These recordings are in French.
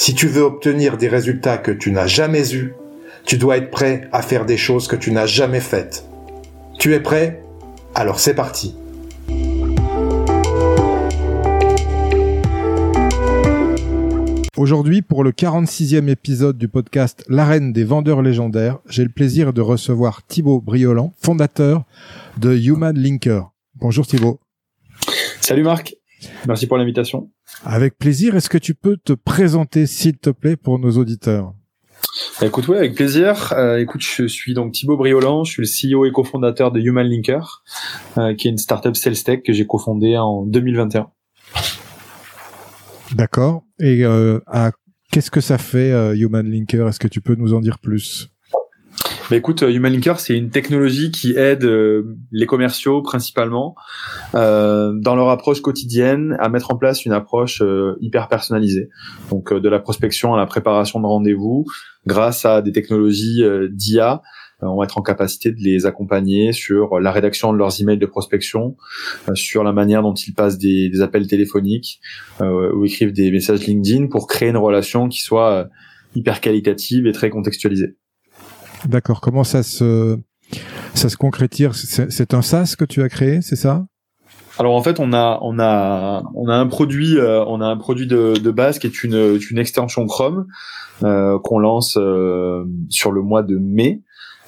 Si tu veux obtenir des résultats que tu n'as jamais eus, tu dois être prêt à faire des choses que tu n'as jamais faites. Tu es prêt? Alors c'est parti. Aujourd'hui, pour le 46e épisode du podcast L'arène des vendeurs légendaires, j'ai le plaisir de recevoir Thibaut Briolan, fondateur de Human Linker. Bonjour Thibaut. Salut Marc. Merci pour l'invitation. Avec plaisir. Est-ce que tu peux te présenter, s'il te plaît, pour nos auditeurs? Bah, écoute, ouais, avec plaisir. Euh, écoute, je suis donc Thibaut Briolan, je suis le CEO et cofondateur de Human Linker, euh, qui est une startup sales tech que j'ai cofondée en 2021. D'accord. Et euh, qu'est-ce que ça fait Human Linker? Est-ce que tu peux nous en dire plus? Bah écoute, euh, Human Linker, c'est une technologie qui aide les commerciaux principalement dans leur approche quotidienne à mettre en place une approche hyper personnalisée. Donc de la prospection à la préparation de rendez-vous grâce à des technologies d'IA euh, on va être en capacité de les accompagner sur la rédaction de leurs emails de prospection, euh, sur la manière dont ils passent des, appels téléphoniques euh, ou écrivent des messages LinkedIn pour créer une relation qui soit hyper qualitative et très contextualisée. D'accord. Comment ça se ça se concrétise? C'est un SaaS que tu as créé, c'est ça? Alors en fait, on a on a on a un produit on a un produit de, de base qui est une une extension Chrome qu'on lance sur le mois de mai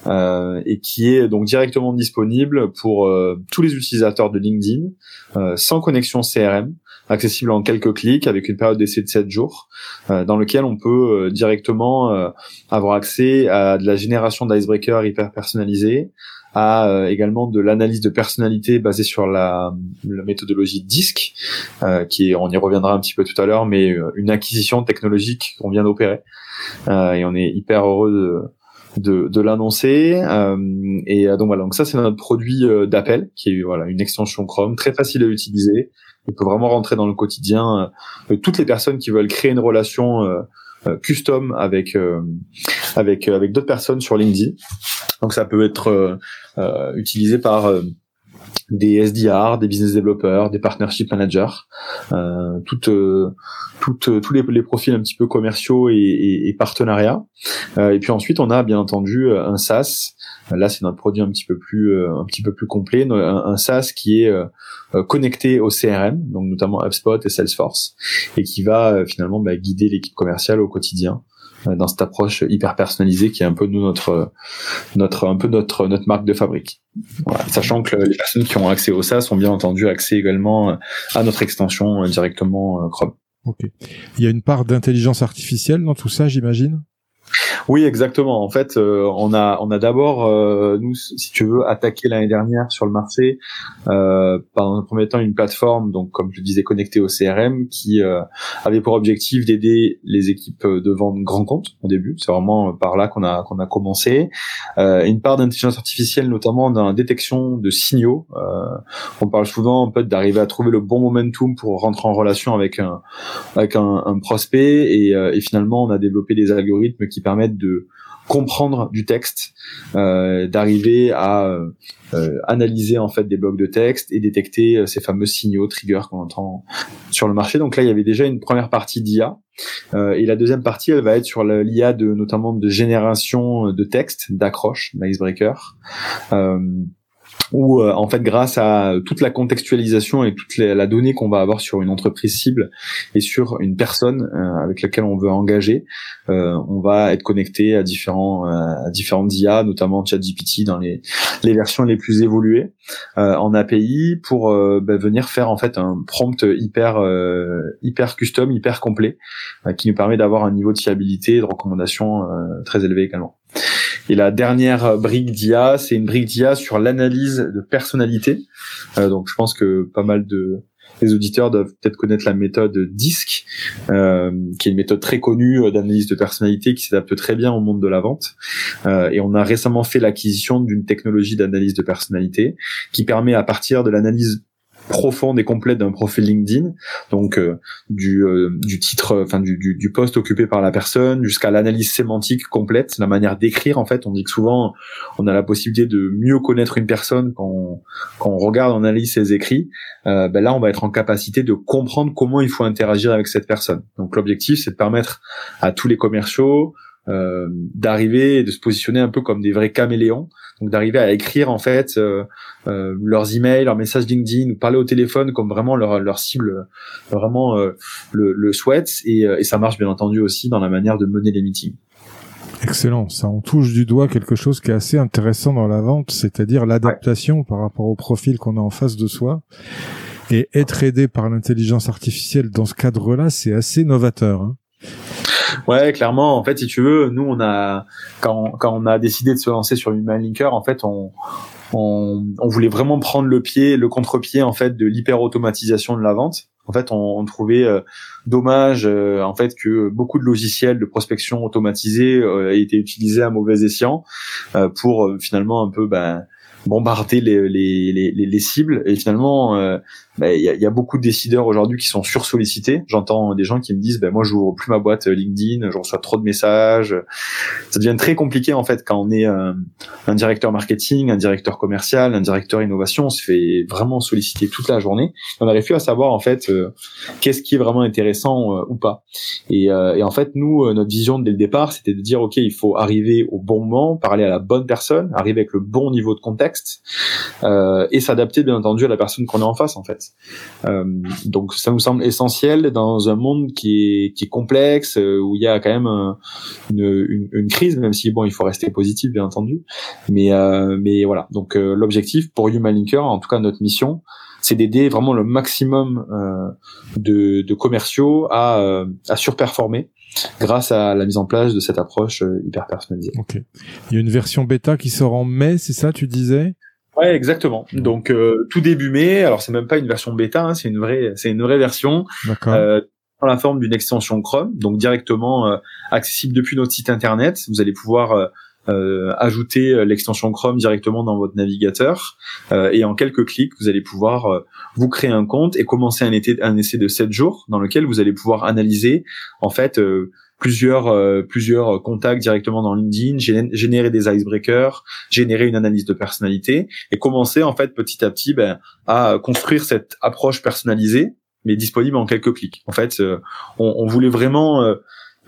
euh, et qui est donc directement disponible pour euh, tous les utilisateurs de LinkedIn, euh, sans connexion CRM, accessible en quelques clics avec une période d'essai de 7 jours, dans lequel on peut directement avoir accès à de la génération d'icebreakers hyper personnalisés, à également de l'analyse de personnalité basée sur la, la méthodologie DISC, qui est, on y reviendra un petit peu tout à l'heure, mais une acquisition technologique qu'on vient d'opérer. et on est hyper heureux de, de, de l'annoncer. Euh, et euh, donc voilà, donc ça c'est notre produit euh, d'appel qui est voilà une extension Chrome très facile à utiliser. On peut vraiment rentrer dans le quotidien. toutes les personnes qui veulent créer une relation custom avec avec avec d'autres personnes sur LinkedIn. Donc ça peut être utilisé par des SDR, des business developers, des partnership managers, euh, toutes, euh, toutes, euh, tous les, profils un petit peu commerciaux et, et, et partenariats. Euh, et puis ensuite, on a bien entendu euh, un SaaS. Là, c'est notre produit un petit peu plus, un petit peu plus complet, un, un SaaS qui est connecté au CRM, donc notamment HubSpot et Salesforce, et qui va finalement bah, guider l'équipe commerciale au quotidien euh, dans cette approche hyper personnalisée qui est un peu nous notre notre un peu notre notre marque de fabrique. Voilà. Sachant que les personnes qui ont accès au SaaS ont bien entendu accès également à notre extension euh, directement euh, Chrome. Ok. Il y a une part d'intelligence artificielle dans tout ça, j'imagine? Oui, exactement. En fait, euh, on a on a d'abord euh, nous, si tu veux, attaqué l'année dernière sur le marché euh, par un premier temps une plateforme, donc comme je disais, connectée au CRM, qui euh, avait pour objectif d'aider les équipes de vente grand compte au début. C'est vraiment par là qu'on a qu'on a commencé. une part d'intelligence artificielle, notamment dans la détection de signaux. on parle souvent en fait d'arriver à trouver le bon momentum pour rentrer en relation avec un avec un, un prospect et, et finalement on a développé des algorithmes qui permettent de comprendre du texte, euh, d'arriver à euh, analyser en fait des blocs de texte et détecter euh, ces fameux signaux triggers qu'on entend sur le marché. Donc là, il y avait déjà une première partie d'IA et la deuxième partie, elle va être sur l'IA de notamment de génération de texte, d'accroche, d'icebreaker. Où en fait grâce à toute la contextualisation et toute la, donnée qu'on va avoir sur une entreprise cible et sur une personne avec laquelle on veut engager, on va être connecté à différents à différentes IA, notamment ChatGPT dans les les versions les plus évoluées en API pour bah, venir faire en fait un prompt hyper hyper custom, hyper complet qui nous permet d'avoir un niveau de fiabilité et de recommandation très élevé également. Et la dernière brique d'IA, c'est une brique d'IA sur l'analyse de personnalité. Euh, donc je pense que pas mal de les auditeurs doivent peut-être connaître la méthode DISC, euh, qui est une méthode très connue euh, d'analyse de personnalité qui s'adapte très bien au monde de la vente. Euh, et on a récemment fait l'acquisition d'une technologie d'analyse de personnalité qui permet à partir de l'analyse profonde et complète d'un profil LinkedIn, donc euh, du, euh, du titre, enfin du, du, du, poste occupé par la personne, jusqu'à l'analyse sémantique complète, la manière d'écrire. En fait, on dit que souvent on a la possibilité de mieux connaître une personne quand on, quand on regarde, on analyse ses écrits. Euh, ben là, on va être en capacité de comprendre comment il faut interagir avec cette personne. Donc l'objectif, c'est de permettre à tous les commerciaux euh, d'arriver de se positionner un peu comme des vrais caméléons, donc d'arriver à écrire en fait euh, euh, leurs emails, leurs messages LinkedIn, ou parler au téléphone comme vraiment leur, leur cible vraiment le, le souhaite, et, et ça marche bien entendu aussi dans la manière de mener les meetings. Excellent, ça on touche du doigt quelque chose qui est assez intéressant dans la vente, c'est-à-dire l'adaptation par rapport au profil qu'on a en face de soi. Et être aidé par l'intelligence artificielle dans ce cadre-là, c'est assez novateur. Hein. Ouais, clairement. En fait, si tu veux, nous, on a quand, quand on a décidé de se lancer sur Human Linker, en fait, on, on, on voulait vraiment prendre le pied, le contre-pied en fait de l'hyper automatisation de la vente. En fait, on, on trouvait euh, dommage euh, en fait que beaucoup de logiciels de prospection automatisés euh, aient été utilisés à mauvais escient pour finalement un peu ben, bombarder les, les, les, les, cibles et finalement euh, il y, a, y, a, beaucoup de décideurs aujourd'hui qui sont sursollicités. J'entends des gens qui me disent ben moi j'ouvre plus ma boîte euh, LinkedIn je reçois trop de messages. Ça devient très compliqué en fait quand on est euh, un directeur marketing un directeur commercial un directeur innovation. On se fait vraiment solliciter toute la journée. On n'arrive plus à savoir en fait qu'est-ce qui est vraiment intéressant ou pas. Et, et en fait nous notre vision dès le départ c'était de dire ok il faut arriver au bon moment parler à la bonne personne arriver avec le bon niveau de contact euh, et s'adapter bien entendu à la personne qu'on est en face en fait. Euh, donc ça nous semble essentiel dans un monde qui est, complexe euh, où il y a quand même une, crise, même si bon il faut rester positif bien entendu. Mais mais voilà donc l'objectif pour Human Linker, en tout cas notre mission, c'est d'aider vraiment le maximum de, commerciaux à, surperformer grâce à la mise en place de cette approche euh, hyper personnalisée. Ok. Il y a une version bêta qui sort en mai, c'est ça, tu disais? Ouais, exactement. Donc euh, tout début mai. Alors c'est même pas une version bêta, hein, c'est une vraie, c'est une vraie version. D'accord. Euh, dans la forme d'une extension Chrome, donc directement euh, accessible depuis notre site internet. Vous allez pouvoir euh, ajouter euh, l'extension Chrome directement dans votre navigateur euh, et en quelques clics vous allez pouvoir vous créer un compte et commencer un, été, un essai de 7 jours dans lequel vous allez pouvoir analyser en fait plusieurs plusieurs contacts directement dans LinkedIn, générer des icebreakers, générer une analyse de personnalité et commencer en fait petit à petit ben, à construire cette approche personnalisée mais disponible en quelques clics. En fait, on, on voulait vraiment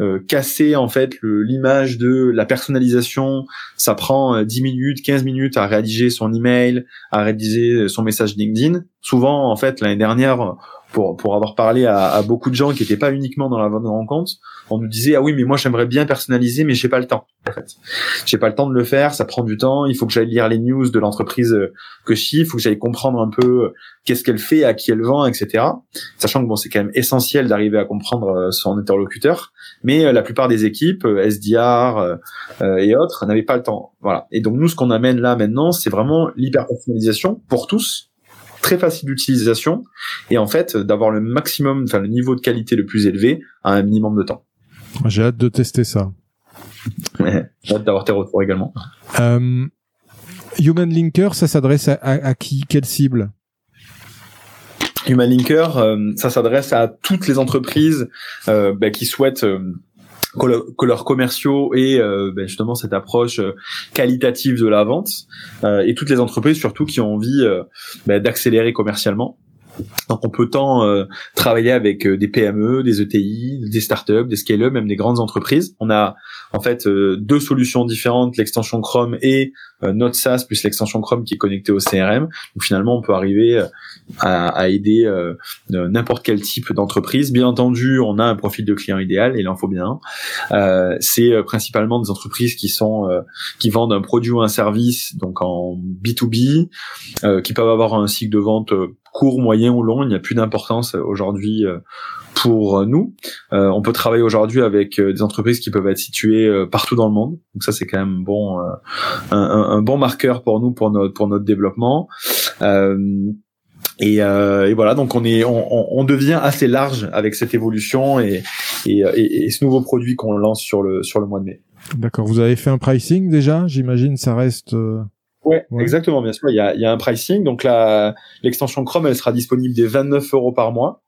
euh, casser en fait l'image de la personnalisation. Ça prend 10 euh, minutes, 15 minutes à rédiger son email, à rédiger son message LinkedIn. Souvent, en fait, l'année dernière, pour, pour avoir parlé à, à beaucoup de gens qui n'étaient pas uniquement dans la vente de rencontre, on nous disait ah oui mais moi j'aimerais bien personnaliser mais j'ai pas le temps en fait. J'ai pas le temps de le faire, ça prend du temps, il faut que j'aille lire les news de l'entreprise euh, que je suis, il faut que j'aille comprendre un peu euh, qu'est-ce qu'elle fait, à qui elle vend, etc. Sachant que bon c'est quand même essentiel d'arriver à comprendre euh, son interlocuteur, mais la plupart des équipes, SDR et autres, n'avaient pas le temps. Voilà. Et donc nous ce qu'on amène là maintenant, c'est vraiment l'hyper personnalisation pour tous très facile d'utilisation et en fait d'avoir le maximum, enfin le niveau de qualité le plus élevé à un minimum de temps. J'ai hâte de tester ça. J'ai hâte d'avoir tes retours également. Euh, Human Linker, ça s'adresse à, qui? Quelle cible? Human Linker, euh, ça s'adresse à toutes les entreprises euh, bah, qui souhaitent que, leurs commerciaux aient bah, justement cette approche qualitative de la vente et toutes les entreprises surtout qui ont envie bah, d'accélérer commercialement Donc on peut tant euh, travailler avec euh, des PME, des ETI, des startups, des scale-up, même des grandes entreprises. On a en fait euh, deux solutions différentes, l'extension Chrome et notre SaaS plus l'extension Chrome qui est connectée au CRM. Donc finalement on peut arriver à, aider n'importe quel type d'entreprise. Bien entendu, on a un profil de client idéal, il en faut bien. C'est principalement des entreprises qui sont qui vendent un produit ou un service donc en B2B, qui peuvent avoir un cycle de vente court, moyen ou long, il n'y a plus d'importance aujourd'hui euh, pour nous. Euh, on peut travailler aujourd'hui avec euh, des entreprises qui peuvent être situées partout dans le monde. Donc ça c'est quand même bon, un, bon marqueur pour nous pour notre pour notre développement. Et, voilà, donc on est, on, devient assez large avec cette évolution et, et, ce nouveau produit qu'on lance sur le sur le mois de mai. D'accord. Vous avez fait un pricing déjà? J'imagine ça reste. Ouais, exactement, bien sûr. Il y a, il y a un pricing. Donc la l'extension Chrome, elle sera disponible des 29 euros par mois.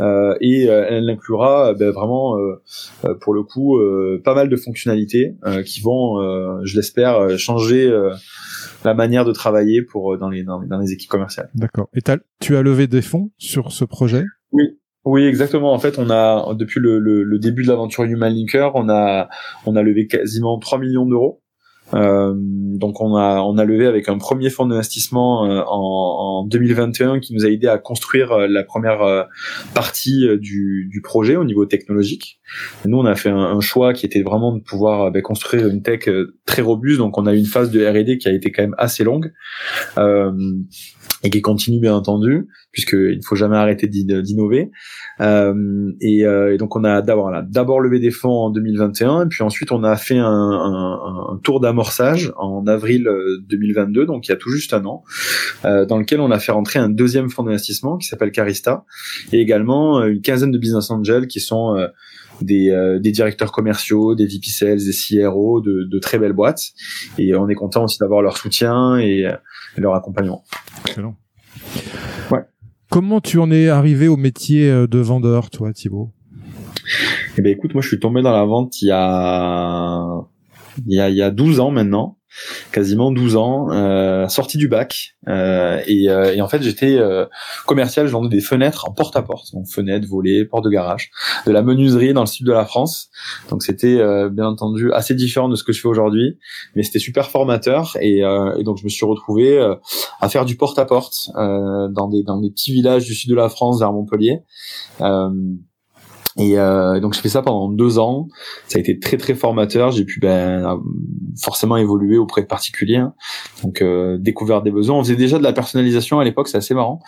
Euh, et euh, elle inclura ben, vraiment euh, euh pour le coup euh, pas mal de fonctionnalités qui vont, je l'espère, changer la manière de travailler pour dans les dans, les équipes commerciales. D'accord. Et tu as levé des fonds sur ce projet? Oui. Oui, exactement. En fait, on a depuis le, le, le début de l'aventure Human Linker, on a on a levé quasiment 3 millions d'euros. Euh, donc on a on a levé avec un premier fonds d'investissement euh, en, en, 2021 qui nous a aidé à construire euh, la première partie du, du projet au niveau technologique. nous on a fait un, choix qui était vraiment de pouvoir ben, construire une tech très robuste. Donc on a eu une phase de R&D qui a été quand même assez longue. Et qui continue bien entendu, puisqu'il ne faut jamais arrêter d'innover. Euh, et, euh, et, donc on a d'abord d'abord levé des fonds en 2021, et puis ensuite on a fait un, un, un tour d'amorçage en avril 2022, euh, donc il y a tout juste un an, euh, dans lequel on a fait rentrer un deuxième fonds d'investissement qui s'appelle Carista, et également euh, une quinzaine de business angels qui sont des, des, directeurs commerciaux, des VP sales, des CRO de, de, très belles boîtes. Et on est content aussi d'avoir leur soutien et, et leur accompagnement. Excellent. Ouais. Comment tu en es arrivé au métier euh, de vendeur, toi, Thibaut? Eh ben, écoute, moi, je suis tombé dans la vente il y a, il y a, il y a 12 ans maintenant quasiment 12 ans, euh, sorti du bac. Euh, et, euh, et, en fait, j'étais euh, commercial, je vendais des fenêtres en porte-à-porte, donc fenêtres, volets, portes de garage, de la menuiserie dans le sud de la France. Donc c'était euh, bien entendu assez différent de ce que je fais aujourd'hui, mais c'était super formateur. Et, euh, et, donc je me suis retrouvé à faire du porte-à-porte dans, des, dans des petits villages du sud de la France vers Montpellier. Et euh, donc j'ai fait ça pendant deux ans. Ça a été très très formateur. J'ai pu ben, forcément évoluer auprès de particuliers. Hein. Donc euh, découvert des besoins. On faisait déjà de la personnalisation à l'époque. C'est assez marrant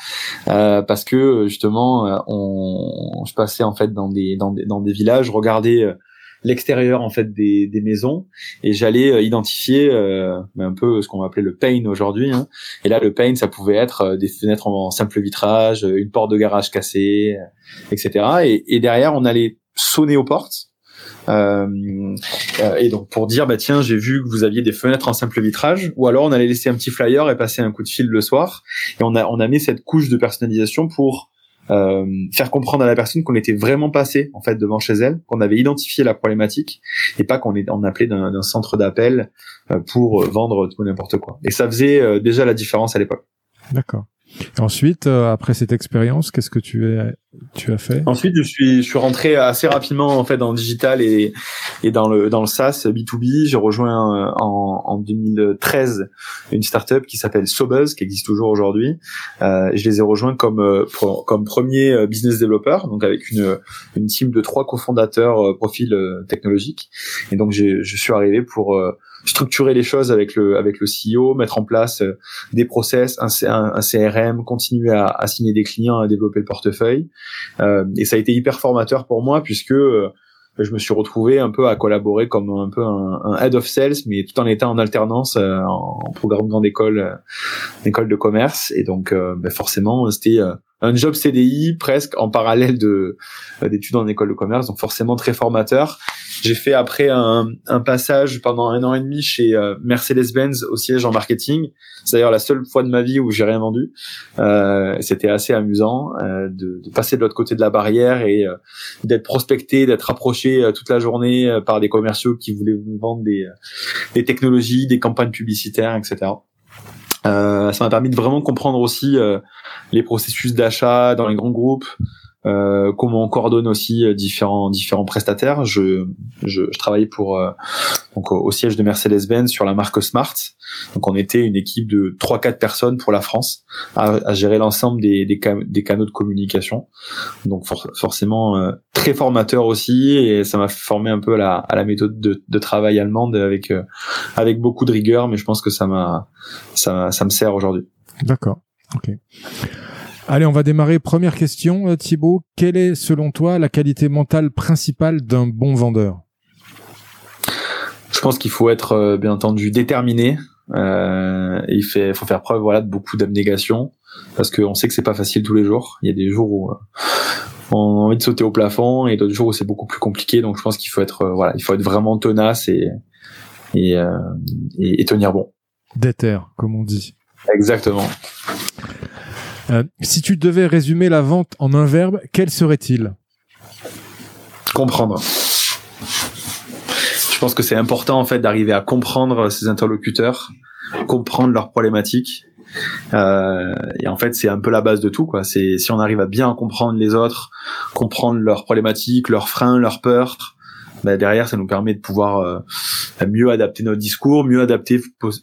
euh, parce que justement euh, on, je passais en fait dans des dans des, dans des villages, regarder euh, l'extérieur en fait des, des maisons et j'allais euh, identifier euh, un peu ce qu'on va appeler le pain aujourd'hui. Hein. Et là, le pain, ça pouvait être euh, des fenêtres en, simple vitrage, une porte de garage cassée, etc. Et, et derrière, on allait sonner aux portes. Euh, et donc pour dire bah tiens j'ai vu que vous aviez des fenêtres en simple vitrage ou alors on allait laisser un petit flyer et passer un coup de fil le soir et on a on a mis cette couche de personnalisation pour euh, faire comprendre à la personne qu'on était vraiment passé en fait devant chez elle, qu'on avait identifié la problématique et pas qu'on est on appelait d'un centre d'appel euh, pour vendre tout n'importe quoi. Et ça faisait euh, déjà la différence à l'époque. D'accord. Ensuite, après cette expérience, qu'est-ce que tu as tu as fait? Ensuite, je suis je suis rentré assez rapidement en fait dans le digital et et dans le dans le SaaS B2B. J'ai rejoint euh, en, en 2013 une startup qui s'appelle Sobuzz qui existe toujours aujourd'hui. Euh, je les ai rejoints comme euh, comme premier euh, business developer, donc avec une une team de trois cofondateurs profil technologique. Et donc je suis arrivé pour structurer les choses avec le avec le CEO, mettre en place des process, un, un, CRM, continuer à, à signer des clients, à développer le portefeuille. Euh, et ça a été hyper formateur pour moi puisque euh, je me suis retrouvé un peu à collaborer comme un peu un, head of sales, mais tout en étant en alternance euh, en, programme grande école, école de commerce. Et donc, ben forcément, c'était un job CDI presque en parallèle de d'études en école de commerce, donc forcément très formateur. J'ai fait après un, un, passage pendant un an et demi chez euh, Mercedes-Benz au siège en marketing. C'est d'ailleurs la seule fois de ma vie où j'ai rien vendu. Euh, C'était assez amusant euh, de, de, passer de l'autre côté de la barrière et euh, d'être prospecté, d'être approché euh, toute la journée par des commerciaux qui voulaient vendre des, des technologies, des campagnes publicitaires, etc. Euh, ça m'a permis de vraiment comprendre aussi euh, les processus d'achat dans les grands groupes, euh, comment on coordonne aussi euh, différents différents prestataires. Je je, je travaillais pour euh, donc au siège de Mercedes-Benz sur la marque Smart. Donc on était une équipe de 3-4 personnes pour la France à, à gérer l'ensemble des, des, des, canaux de communication. Donc forcément euh, très formateur aussi et ça m'a formé un peu à la, à la méthode de, de travail allemande avec avec beaucoup de rigueur, mais je pense que ça m'a ça, ça me sert aujourd'hui. D'accord. Ok. Allez, on va démarrer. Première question, euh, Thibaut. Quelle est, selon toi, la qualité mentale principale d'un bon vendeur? Je pense qu'il faut être, euh, bien entendu, déterminé. Euh, il fait, faut faire preuve, voilà, de beaucoup d'abnégation, parce qu'on sait que c'est pas facile tous les jours. Il y a des jours où on a envie de sauter au plafond, et d'autres jours où c'est beaucoup plus compliqué. Donc, je pense qu'il faut être, voilà, il faut être vraiment tenace et et, et, et tenir bon. Déter, comme on dit. Exactement. Euh, si tu devais résumer la vente en un verbe, quel serait-il? Comprendre. Je pense que c'est important en fait d'arriver à comprendre ses interlocuteurs, comprendre leurs problématiques. Euh, et en fait, c'est un peu la base de tout. Quoi. C'est si on arrive à bien comprendre les autres, comprendre leurs problématiques, leurs freins, leurs peurs, bah, derrière, ça nous permet de pouvoir euh, mieux adapter notre discours, mieux adapter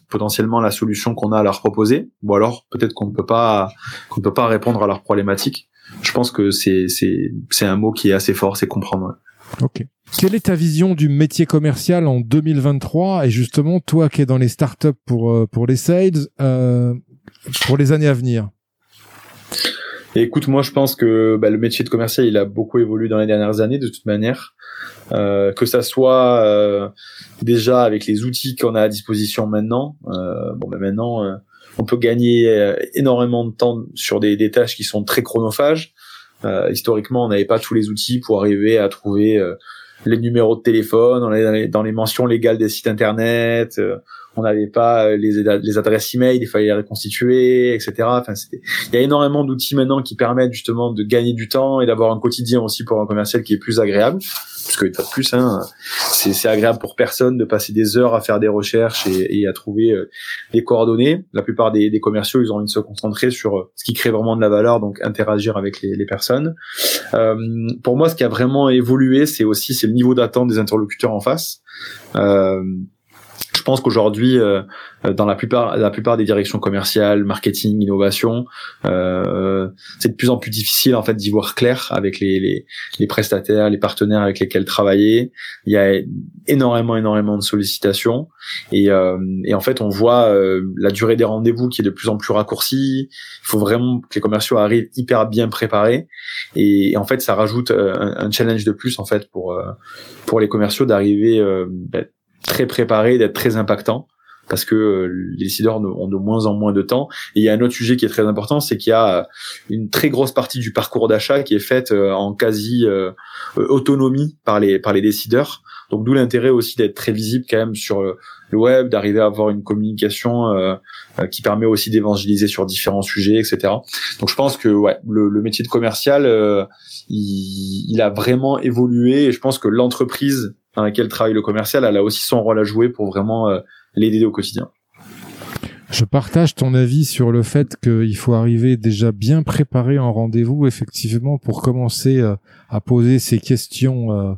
potentiellement la solution qu'on a à leur proposer, ou alors peut-être qu'on ne peut pas qu'on peut pas répondre à leurs problématiques. Je pense que c'est c'est c'est un mot qui est assez fort, c'est comprendre. Ok. Quelle est ta vision du métier commercial en 2023 et justement toi qui es dans les startups pour euh, pour les sales euh, pour les années à venir écoute, moi je pense que bah, le métier de commercial il a beaucoup évolué dans les dernières années de toute manière. Euh, que ça soit euh, déjà avec les outils qu'on a à disposition maintenant. Euh, bon, ben maintenant, euh, on peut gagner euh, énormément de temps sur des, tâches qui sont très chronophages. historiquement, on n'avait pas tous les outils pour arriver à trouver les numéros de téléphone, on est dans les, mentions légales des sites internet, on n'avait pas les, les adresses email, il fallait les reconstituer, etc. Enfin, il y a énormément d'outils maintenant qui permettent justement de gagner du temps et d'avoir un quotidien aussi pour un commercial qui est plus agréable parce que de plus, hein, c'est agréable pour personne de passer des heures à faire des recherches et, et à trouver euh, des coordonnées. La plupart des, des, commerciaux, ils ont envie de se concentrer sur euh, ce qui crée vraiment de la valeur, donc interagir avec les, les personnes. Euh, pour moi, ce qui a vraiment évolué, c'est aussi c'est le niveau d'attente des interlocuteurs en face. Euh, je pense qu'aujourd'hui, euh, dans la plupart, la plupart des directions commerciales, marketing, innovation, euh, c'est de plus en plus difficile en fait d'y voir clair avec les, les, les, prestataires, les partenaires avec lesquels travailler. Il y a énormément, énormément de sollicitations et, euh, et en fait, on voit euh, la durée des rendez-vous qui est de plus en plus raccourcie. Il faut vraiment que les commerciaux arrivent hyper bien préparés et, en fait, ça rajoute euh, un, un, challenge de plus en fait pour pour les commerciaux d'arriver ben, très préparé, d'être très impactant parce que euh, les décideurs ont de moins en moins de temps. Et il y a un autre sujet qui est très important, c'est qu'il y a euh, une très grosse partie du parcours d'achat qui est faite euh, en quasi autonomie par les par les décideurs. Donc d'où l'intérêt aussi d'être très visible quand même sur le web, d'arriver à avoir une communication qui permet aussi d'évangéliser sur différents sujets, etc. Donc je pense que ouais, le, le métier de commercial, il, il, a vraiment évolué. Et je pense que l'entreprise dans laquelle travaille le commercial, elle a aussi son rôle à jouer pour vraiment euh, l'aider au quotidien. Je partage ton avis sur le fait qu'il faut arriver déjà bien préparé en rendez-vous, effectivement, pour commencer euh, à poser ces questions euh,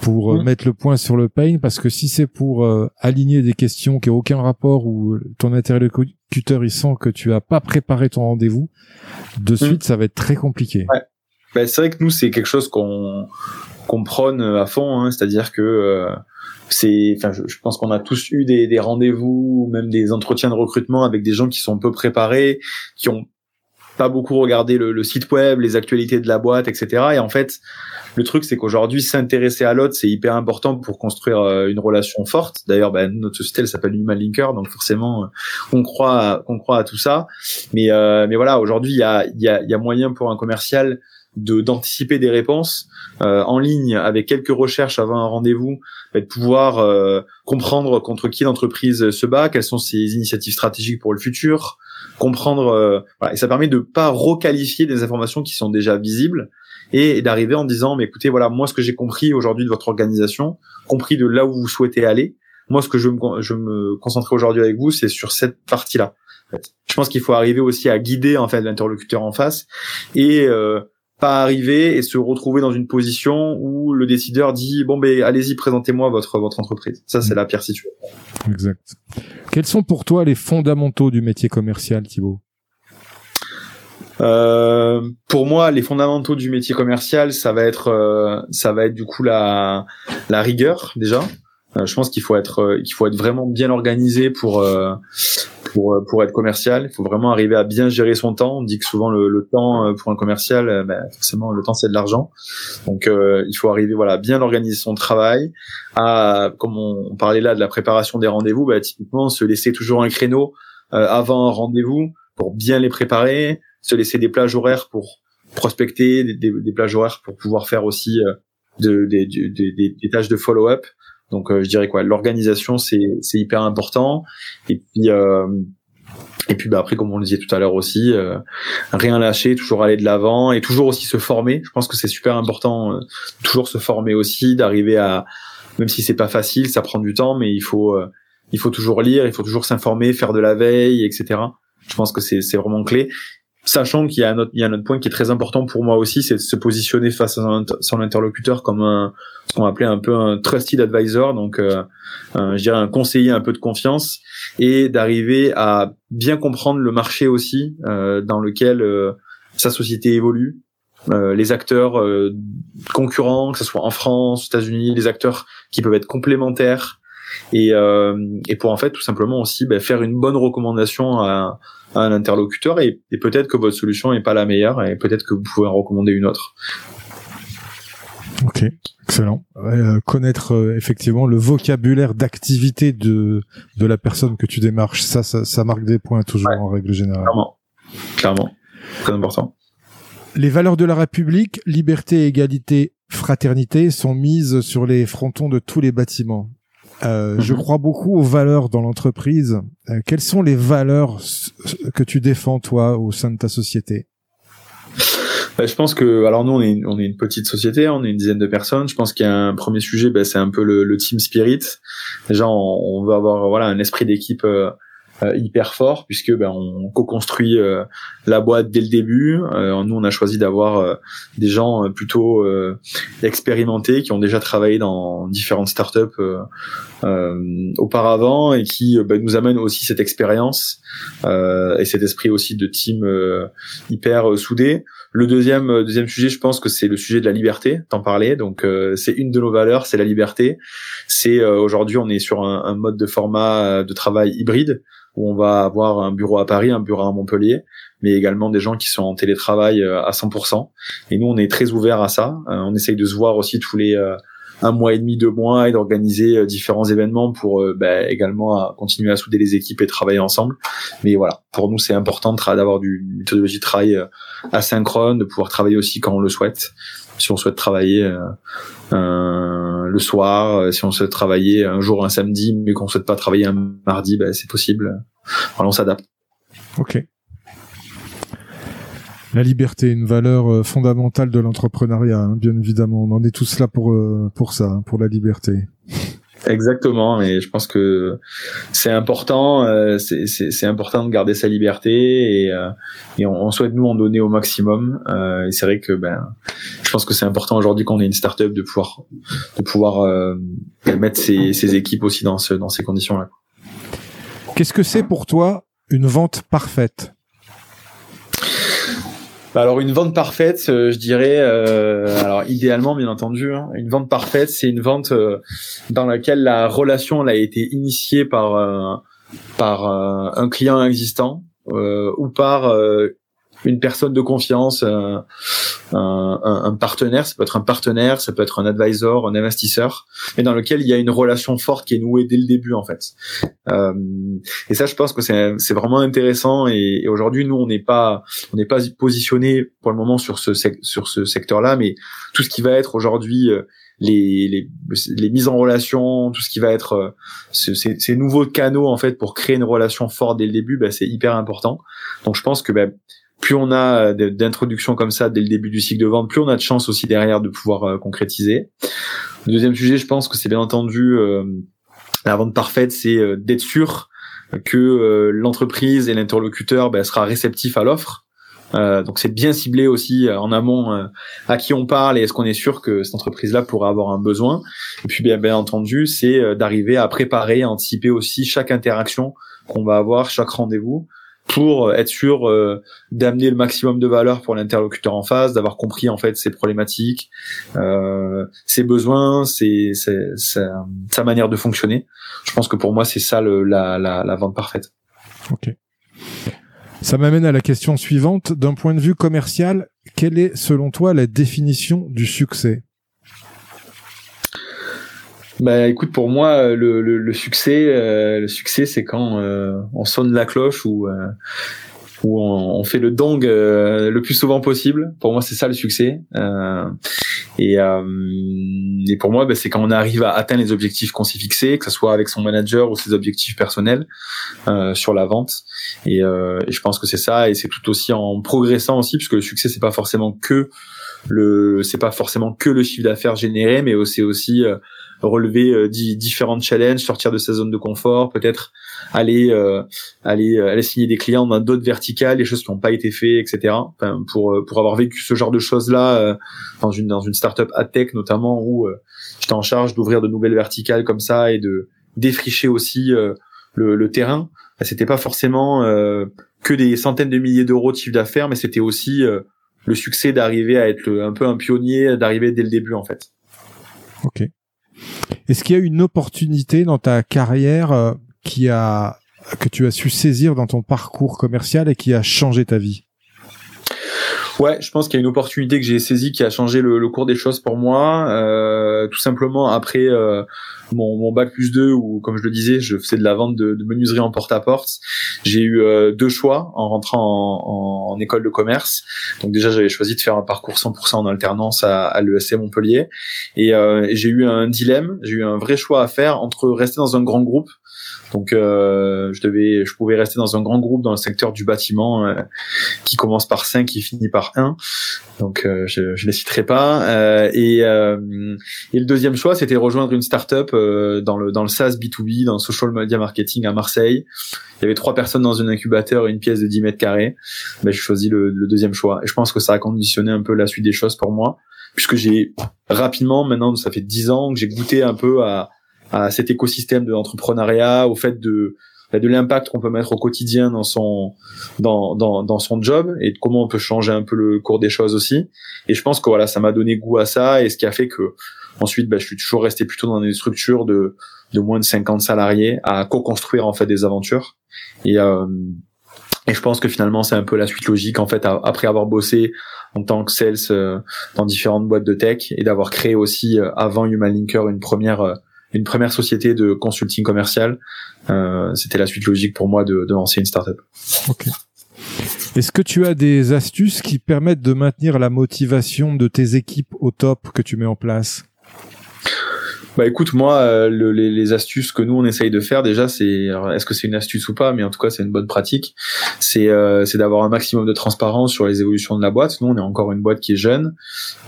pour mmh. mettre le point sur le pain, parce que si c'est pour aligner des questions qui n'ont aucun rapport ou ton interlocuteur il sent que tu as pas préparé ton rendez-vous, de mmh. suite ça va être très compliqué. Ouais. Ben, c'est vrai que nous c'est quelque chose qu'on qu'on prône à fond, hein, c'est-à-dire que euh, c'est, enfin, je, pense qu'on a tous eu des, des rendez-vous, même des entretiens de recrutement avec des gens qui sont peu préparés, qui ont pas beaucoup regardé le, site web, les actualités de la boîte, etc. Et en fait, le truc, c'est qu'aujourd'hui, s'intéresser à l'autre, c'est hyper important pour construire euh, une relation forte. D'ailleurs, ben, notre société, elle s'appelle Human Linker, donc forcément, euh, on croit, on croit à tout ça. Mais, mais voilà, aujourd'hui, il y a, y, a, y a moyen pour un commercial de d'anticiper des réponses euh, en ligne avec quelques recherches avant un rendez-vous, de pouvoir euh, comprendre contre qui l'entreprise se bat, quelles sont ses initiatives stratégiques pour le futur, comprendre euh, voilà, et ça permet de pas requalifier des informations qui sont déjà visibles et, d'arriver en disant mais écoutez voilà moi ce que j'ai compris aujourd'hui de votre organisation, compris de là où vous souhaitez aller, moi ce que je me je me concentrer aujourd'hui avec vous c'est sur cette partie là Je pense qu'il faut arriver aussi à guider en fait l'interlocuteur en face et euh, pas arriver et se retrouver dans une position où le décideur dit bon ben allez-y présentez-moi votre votre entreprise. Ça c'est mm. la pire situation. Exact. Quels sont pour toi les fondamentaux du métier commercial, Thibaut? Euh, pour moi, les fondamentaux du métier commercial, ça va être, euh, ça va être du coup la, la rigueur déjà. Euh, je pense qu'il faut être, qu'il faut être vraiment bien organisé pour, pour, pour être commercial. Il faut vraiment arriver à bien gérer son temps. On dit que souvent le, le temps pour un commercial, ben, forcément le temps c'est de l'argent. Donc il faut arriver voilà bien organiser son travail. À, comme on, parlait là de la préparation des rendez-vous, ben, typiquement se laisser toujours un créneau avant un rendez-vous pour bien les préparer se laisser des plages horaires pour prospecter, des, des, plages horaires pour pouvoir faire aussi euh, de, des, des, des, tâches de follow-up. Donc euh, je dirais quoi, l'organisation c'est hyper important. Et puis euh, et puis bah après comme on le disait tout à l'heure aussi, rien lâcher, toujours aller de l'avant et toujours aussi se former. Je pense que c'est super important, toujours se former aussi, d'arriver à même si c'est pas facile, ça prend du temps, mais il faut il faut toujours lire, il faut toujours s'informer, faire de la veille, etc. Je pense que c'est c'est vraiment clé sachant qu'il y a un autre, y a un autre point qui est très important pour moi aussi, c'est de se positionner face à son, interlocuteur comme un, ce qu'on appelait un peu un trusted advisor, donc euh, je dirais un conseiller un peu de confiance, et d'arriver à bien comprendre le marché aussi euh, dans lequel euh, sa société évolue, euh, les acteurs concurrents, que ce soit en France, aux États-Unis, les acteurs qui peuvent être complémentaires, et, et pour en fait tout simplement aussi ben, faire une bonne recommandation à un interlocuteur et, peut-être que votre solution n'est pas la meilleure et peut-être que vous pouvez en recommander une autre. Ok, excellent. Euh, connaître euh, effectivement le vocabulaire d'activité de de la personne que tu démarches, ça ça, ça marque des points toujours en règle générale. Clairement, clairement, très important. Les valeurs de la République, liberté, égalité, fraternité, sont mises sur les frontons de tous les bâtiments. Euh, Je mhm. crois beaucoup aux valeurs dans l'entreprise. Euh, quelles sont les valeurs que tu défends toi au sein de ta société bah, je pense que, alors nous, on est, on est une petite société, on est une dizaine de personnes. Je pense qu'il y a un premier sujet, bah, c'est un peu le, le, team spirit. Déjà, on, on veut avoir voilà un esprit d'équipe euh, hyper fort puisque ben, on co-construit euh, la boîte dès le début. Euh, nous, on a choisi d'avoir des gens plutôt expérimentés qui ont déjà travaillé dans différentes startups auparavant et qui ben, nous amènent aussi cette expérience et cet esprit aussi de team hyper soudé. Le deuxième deuxième sujet, je pense que c'est le sujet de la liberté. T'en parlais, donc c'est une de nos valeurs, c'est la liberté. C'est aujourd'hui, on est sur un, un, mode de format de travail hybride où on va avoir un bureau à Paris, un bureau à Montpellier, mais également des gens qui sont en télétravail euh, à 100%. Et nous, on est très ouvert à ça. Euh, on essaye de se voir aussi tous les euh, un mois et demi, deux mois, et d'organiser différents événements pour bah, également continuer à souder les équipes et travailler ensemble. Mais voilà, pour nous, c'est important d'avoir du méthodologie de travail asynchrone, de pouvoir travailler aussi quand on le souhaite. Si on souhaite travailler euh, le soir, euh, si on souhaite travailler un jour un samedi, mais qu'on souhaite pas travailler un mardi, ben, c'est possible. On s'adapte. Ok. La liberté, une valeur euh, fondamentale de l'entrepreneuriat, hein, bien évidemment. On en est tous là pour pour ça, hein, pour la liberté. Exactement, mais je pense que c'est important, euh, c'est important de garder sa liberté et, euh, et on, on, souhaite nous en donner au maximum. Euh, et c'est vrai que ben, je pense que c'est important aujourd'hui qu'on ait une startup de pouvoir de pouvoir euh, mettre ses, ses, équipes aussi dans ce dans ces conditions-là. Qu'est-ce que c'est pour toi une vente parfaite? Alors une vente parfaite, euh, je dirais, euh, alors idéalement bien entendu, hein, une vente parfaite, c'est une vente euh, dans laquelle la relation a été initiée par par un client existant ou par une personne de confiance, un, un, un, partenaire, ça peut être un partenaire, ça peut être un advisor, un investisseur, mais dans lequel il y a une relation forte qui est nouée dès le début en fait. Euh, et ça, je pense que c'est vraiment intéressant. Et, aujourd'hui, nous, on n'est pas on n'est pas positionné pour le moment sur ce sur ce secteur-là, mais tout ce qui va être aujourd'hui euh, les, les, les, mises en relation, tout ce qui va être euh, ces, ces, nouveaux canaux en fait pour créer une relation forte dès le début, bah, c'est hyper important. Donc je pense que bah, plus on a euh, d'introductions comme ça dès le début du cycle de vente, plus on a de chance aussi derrière de pouvoir euh, concrétiser. deuxième sujet, je pense que c'est bien entendu euh, la vente parfaite, c'est d'être sûr que l'entreprise et l'interlocuteur ben, sera réceptif à l'offre. donc c'est bien ciblé aussi en amont à qui on parle et est-ce qu'on est sûr que cette entreprise-là pourrait avoir un besoin. Et puis bien, bien entendu, c'est d'arriver à préparer, à anticiper aussi chaque interaction qu'on va avoir, chaque rendez-vous, pour être sûr euh, d'amener le maximum de valeur pour l'interlocuteur en face, d'avoir compris en fait ses problématiques, euh, ses besoins, ses, sa, manière de fonctionner. Je pense que pour moi c'est ça le, la, la, la vente parfaite. Ok. Ça m'amène à la question suivante. D'un point de vue commercial, quelle est selon toi la définition du succès? Bah écoute, pour moi, le, le, le succès, euh, le succès, c'est quand euh, on sonne la cloche ou euh, où on, on, fait le dong le plus souvent possible. Pour moi, c'est ça le succès. et, et pour moi, bah, c'est quand on arrive à atteindre les objectifs qu'on s'est fixés, que ce soit avec son manager ou ses objectifs personnels sur la vente. Et, et je pense que c'est ça. Et c'est tout aussi en progressant aussi, puisque le succès, c'est pas forcément que le, c'est pas forcément que le chiffre d'affaires généré, mais c'est aussi relever euh, différents challenges, sortir de sa zone de confort, peut-être aller euh, aller euh, aller signer des clients dans d'autres verticales, des choses qui n'ont pas été faites, etc. Enfin, pour pour avoir vécu ce genre de choses là dans une dans une startup ad tech notamment où j'étais en charge d'ouvrir de nouvelles verticales comme ça et de défricher aussi le, le terrain. C'était pas forcément que des centaines de milliers d'euros de chiffre d'affaires, mais c'était aussi le succès d'arriver à être un peu un pionnier, d'arriver dès le début en fait. Ok. Est-ce qu'il y a une opportunité dans ta carrière euh, qui a que tu as su saisir dans ton parcours commercial et qui a changé ta vie? Ouais, je pense qu'il y a une opportunité que j'ai saisie qui a changé le, cours des choses pour moi. Euh, tout simplement après euh, mon, mon, bac plus 2 où, comme je le disais, je faisais de la vente de, de menuiserie en porte-à-porte. J'ai eu euh, deux choix en rentrant en, en, école de commerce. Donc déjà, j'avais choisi de faire un parcours 100% en alternance à, à l'ESC Montpellier. Et euh, j'ai eu un dilemme, j'ai eu un vrai choix à faire entre rester dans un grand groupe donc euh, je devais, je pouvais rester dans un grand groupe dans le secteur du bâtiment euh, qui commence par 5 qui finit par 1. Donc euh, je, je les citerai pas. Euh, et, euh, et le deuxième choix, c'était rejoindre une startup dans le dans le SaaS B2B, dans le social media marketing à Marseille. Il y avait trois personnes dans un incubateur et une pièce de 10 mètres carrés. Ben, j'ai choisi le, le deuxième choix. Et je pense que ça a conditionné un peu la suite des choses pour moi, puisque j'ai rapidement, maintenant ça fait 10 ans que j'ai goûté un peu à à cet écosystème de l'entrepreneuriat, au fait de de l'impact qu'on peut mettre au quotidien dans son dans, dans, dans son job et de comment on peut changer un peu le cours des choses aussi. Et je pense que voilà, ça m'a donné goût à ça et ce qui a fait que ensuite, bah, je suis toujours resté plutôt dans des structures de de moins de 50 salariés à co-construire en fait des aventures. Et euh, et je pense que finalement, c'est un peu la suite logique en fait après avoir bossé en tant que sales euh, dans différentes boîtes de tech et d'avoir créé aussi euh, avant Human Linker une première une première société de consulting commercial. Euh, C'était la suite logique pour moi de, lancer une startup. Est-ce que tu as des astuces qui permettent de maintenir la motivation de tes équipes au top que tu mets en place? Bah écoute, moi, euh, le, les, les, astuces que nous on essaye de faire déjà, c'est est-ce que c'est une astuce ou pas, mais en tout cas c'est une bonne pratique. C'est euh, c'est d'avoir un maximum de transparence sur les évolutions de la boîte. Nous, on est encore une boîte qui est jeune.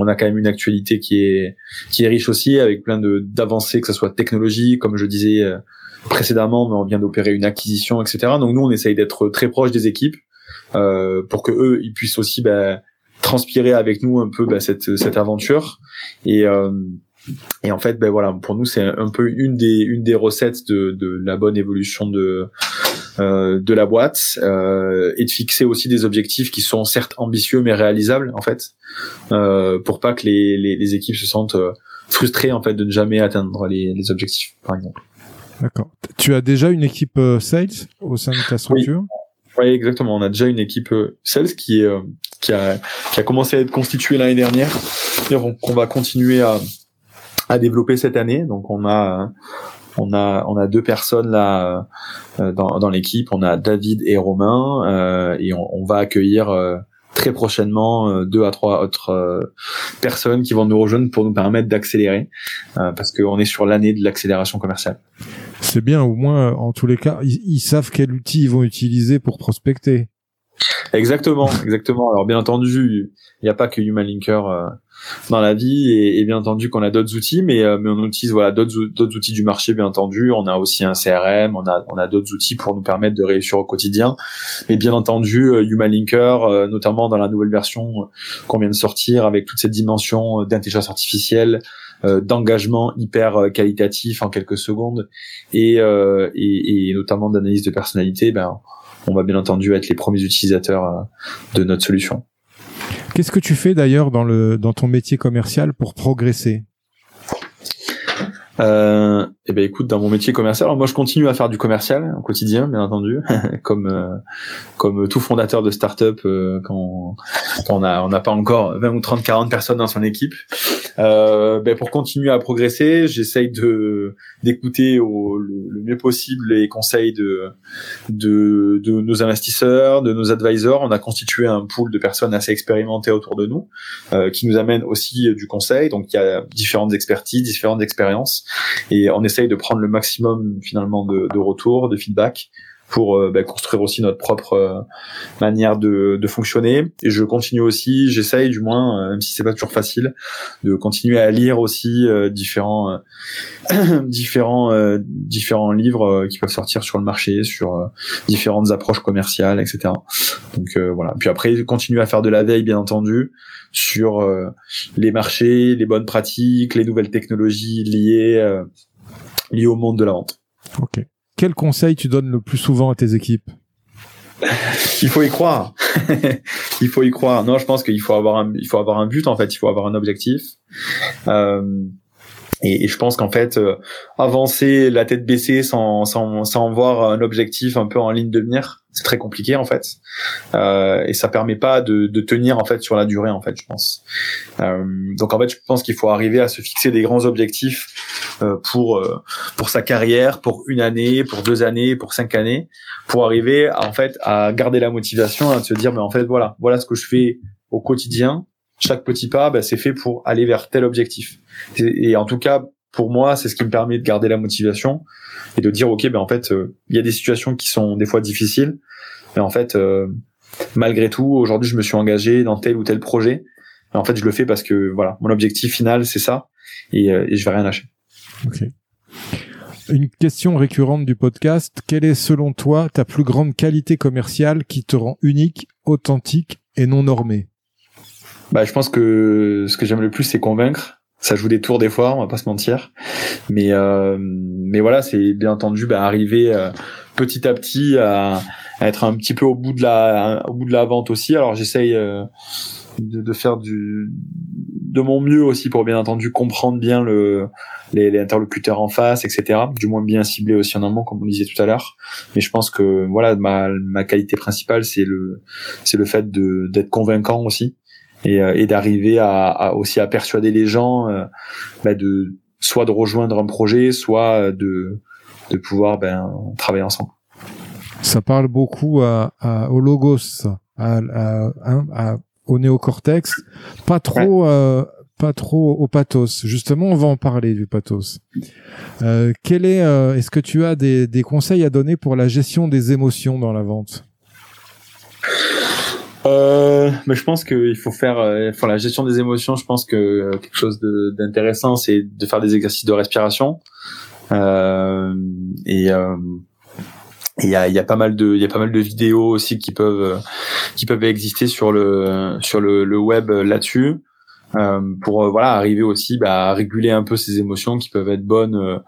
On a quand même une actualité qui est qui est riche aussi, avec plein de d'avancées, que ce soit technologie, comme je disais euh, précédemment, mais on vient d'opérer une acquisition, etc. Donc nous, on essaye d'être très proche des équipes euh, pour que eux, ils puissent aussi bah, transpirer avec nous un peu bah, cette cette aventure et euh, et en fait, ben voilà, pour nous, c'est un peu une des une des recettes de, de la bonne évolution de euh, de la boîte euh, et de fixer aussi des objectifs qui sont certes ambitieux mais réalisables en fait, euh, pour pas que les, les, les, équipes se sentent euh, frustrées en fait de ne jamais atteindre les, les objectifs, par exemple. D'accord. Tu as déjà une équipe euh, sales au sein de ta structure? Oui. oui. exactement. On a déjà une équipe euh, sales qui est qui a qui a commencé à être constituée l'année dernière. Et on va continuer à à développer cette année. Donc on a on a on a deux personnes là euh, dans, dans l'équipe. On a David et Romain euh, et on, on, va accueillir euh, très prochainement deux à trois autres personnes qui vont nous rejoindre pour nous permettre d'accélérer parce qu'on est sur l'année de l'accélération commerciale. C'est bien, au moins en tous les cas, ils, ils savent quel outil ils vont utiliser pour prospecter. Exactement, exactement. Alors bien entendu, il n'y a pas que Human Linker euh, dans la vie et, bien entendu qu'on a d'autres outils, mais euh, mais on utilise voilà d'autres d'autres outils du marché bien entendu. On a aussi un CRM, on a on a d'autres outils pour nous permettre de réussir au quotidien. Mais bien entendu, euh, Human Linker, notamment dans la nouvelle version qu'on vient de sortir avec toute cette dimension d'intelligence artificielle, d'engagement hyper qualitatif en quelques secondes et, et, et notamment d'analyse de personnalité, ben on va bien entendu être les premiers utilisateurs euh, de notre solution. Qu'est-ce que tu fais d'ailleurs dans le dans ton métier commercial pour progresser? Euh, eh ben écoute, dans mon métier commercial, alors moi je continue à faire du commercial au quotidien, bien entendu, comme euh, comme tout fondateur de start-up euh, quand, on a on n'a pas encore 20 ou 30 40 personnes dans son équipe. Euh, ben pour continuer à progresser, j'essaye de d'écouter au le, mieux possible les conseils de, de de nos investisseurs, de nos advisors. On a constitué un pool de personnes assez expérimentées autour de nous, euh, qui nous amènent aussi du conseil. Donc il y a différentes expertises, différentes expériences, et on de prendre le maximum finalement de, de retours, de feedback pour euh, bah, construire aussi notre propre euh, manière de, de, fonctionner. Et je continue aussi, j'essaye du moins, euh, même si c'est pas toujours facile, de continuer à lire aussi différents différents différents livres qui peuvent sortir sur le marché, sur différentes approches commerciales, etc. Donc voilà. Puis après, continuer à faire de la veille, bien entendu, sur les marchés, les bonnes pratiques, les nouvelles technologies liées liées au monde de la vente. Ok quel conseil tu donnes le plus souvent à tes équipes? Il faut y croire. il faut y croire. Non, je pense qu'il faut avoir un, il faut avoir un but en fait. Il faut avoir un objectif. Euh, et, je pense qu'en fait, euh, avancer la tête baissée sans, sans, sans voir un objectif un peu en ligne de mire, c'est très compliqué en fait. Euh, et ça permet pas de, de, tenir en fait sur la durée en fait, je pense. Euh, donc en fait, je pense qu'il faut arriver à se fixer des grands objectifs euh, pour euh, pour sa carrière, pour une année, pour deux années, pour cinq années, pour arriver à, en fait à garder la motivation, à se dire mais en fait voilà, voilà ce que je fais au quotidien chaque petit pas, bah, c'est fait pour aller vers tel objectif. Et, en tout cas, pour moi, c'est ce qui me permet de garder la motivation et de dire, ok, ben en fait, euh, il y a des situations qui sont des fois difficiles, mais en fait, euh, malgré tout, aujourd'hui, je me suis engagé dans tel ou tel projet. Et en fait, je le fais parce que voilà, mon objectif final, c'est ça, et, euh, et je vais rien lâcher. Ok. Une question récurrente du podcast quelle est selon toi ta plus grande qualité commerciale qui te rend unique, authentique et non normée? Bah, je pense que ce que j'aime le plus, c'est convaincre. Ça joue des tours des fois, on va pas se mentir. Mais euh, mais voilà, c'est bien entendu bah, arriver euh, petit à petit à, à, être un petit peu au bout de la au bout de la vente aussi. Alors j'essaye euh, de, de, faire du de mon mieux aussi pour bien entendu comprendre bien le les, les, interlocuteurs en face, etc. Du moins bien ciblé aussi en amont, comme on disait tout à l'heure. Mais je pense que voilà, ma, ma qualité principale, c'est le c'est le fait de d'être convaincant aussi et, euh, et d'arriver à, à, aussi à persuader les gens euh, bah de soit de rejoindre un projet, soit de de pouvoir ben, travailler ensemble. Ça parle beaucoup à, à au logos, à, au néocortex, pas trop. Euh, pas trop au pathos. Justement, on va en parler du pathos. Euh, quel est, euh, est-ce que tu as des, des conseils à donner pour la gestion des émotions dans la vente? Euh, mais je pense qu'il faut faire, euh, pour la gestion des émotions, je pense que euh, quelque chose d'intéressant, c'est de faire des exercices de respiration. Euh, et euh, il y a, y a pas mal de, il y a pas mal de vidéos aussi qui peuvent, qui peuvent exister sur le, sur le, le web là-dessus, pour voilà arriver aussi bah, à réguler un peu ces émotions qui peuvent être bonnes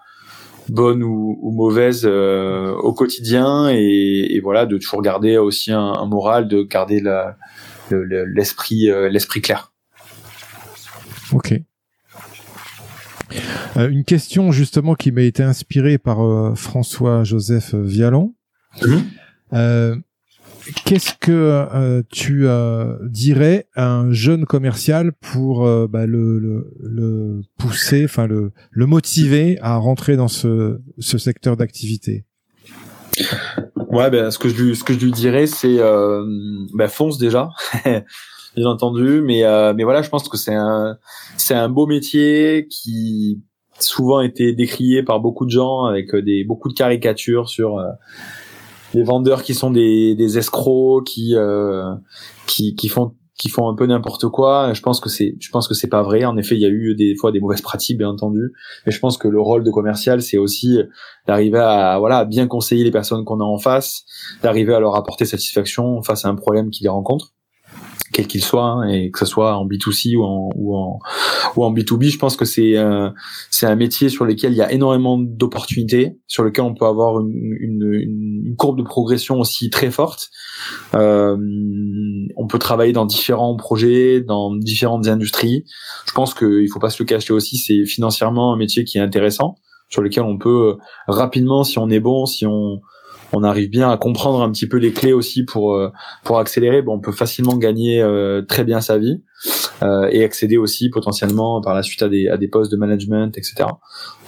bonne ou, ou mauvaise euh, au quotidien. Et, et, voilà de toujours garder aussi un, un moral de garder l'esprit euh, l'esprit clair. Ok. Euh, une question justement qui m'a été inspirée par François Joseph Vialon mm-hmm. Qu'est-ce que euh, tu euh, dirais à un jeune commercial pour euh, bah, le, le, le, pousser, enfin le, le motiver à rentrer dans ce, ce secteur d'activité? Ouais, ben ce que je lui, ce que je lui dirais, c'est ben, fonce déjà, bien entendu, mais mais voilà, je pense que c'est un c'est un beau métier qui souvent été décrié par beaucoup de gens avec des beaucoup de caricatures sur les vendeurs qui sont des, des escrocs, qui qui qui font qui font un peu n'importe quoi. Je pense que c'est, je pense que c'est pas vrai. En effet, il y a eu des fois des mauvaises pratiques, bien entendu. Mais je pense que le rôle de commercial, c'est aussi d'arriver à, voilà, bien conseiller les personnes qu'on a en face, d'arriver à leur apporter satisfaction face à un problème qu'ils rencontrent quel qu'il soit, hein, et que ce soit en B2C ou en, ou en, ou en B2B, je pense que c'est euh, c'est un métier sur lequel il y a énormément d'opportunités, sur lequel on peut avoir une, une, une courbe de progression aussi très forte. Euh, on peut travailler dans différents projets, dans différentes industries. Je pense qu'il faut pas se le cacher aussi, c'est financièrement un métier qui est intéressant, sur lequel on peut rapidement, si on est bon, si on on arrive bien à comprendre un petit peu les clés aussi pour euh, pour accélérer, bon, on peut facilement gagner euh, très bien sa vie euh, et accéder aussi potentiellement par la suite à des à des postes de management, etc.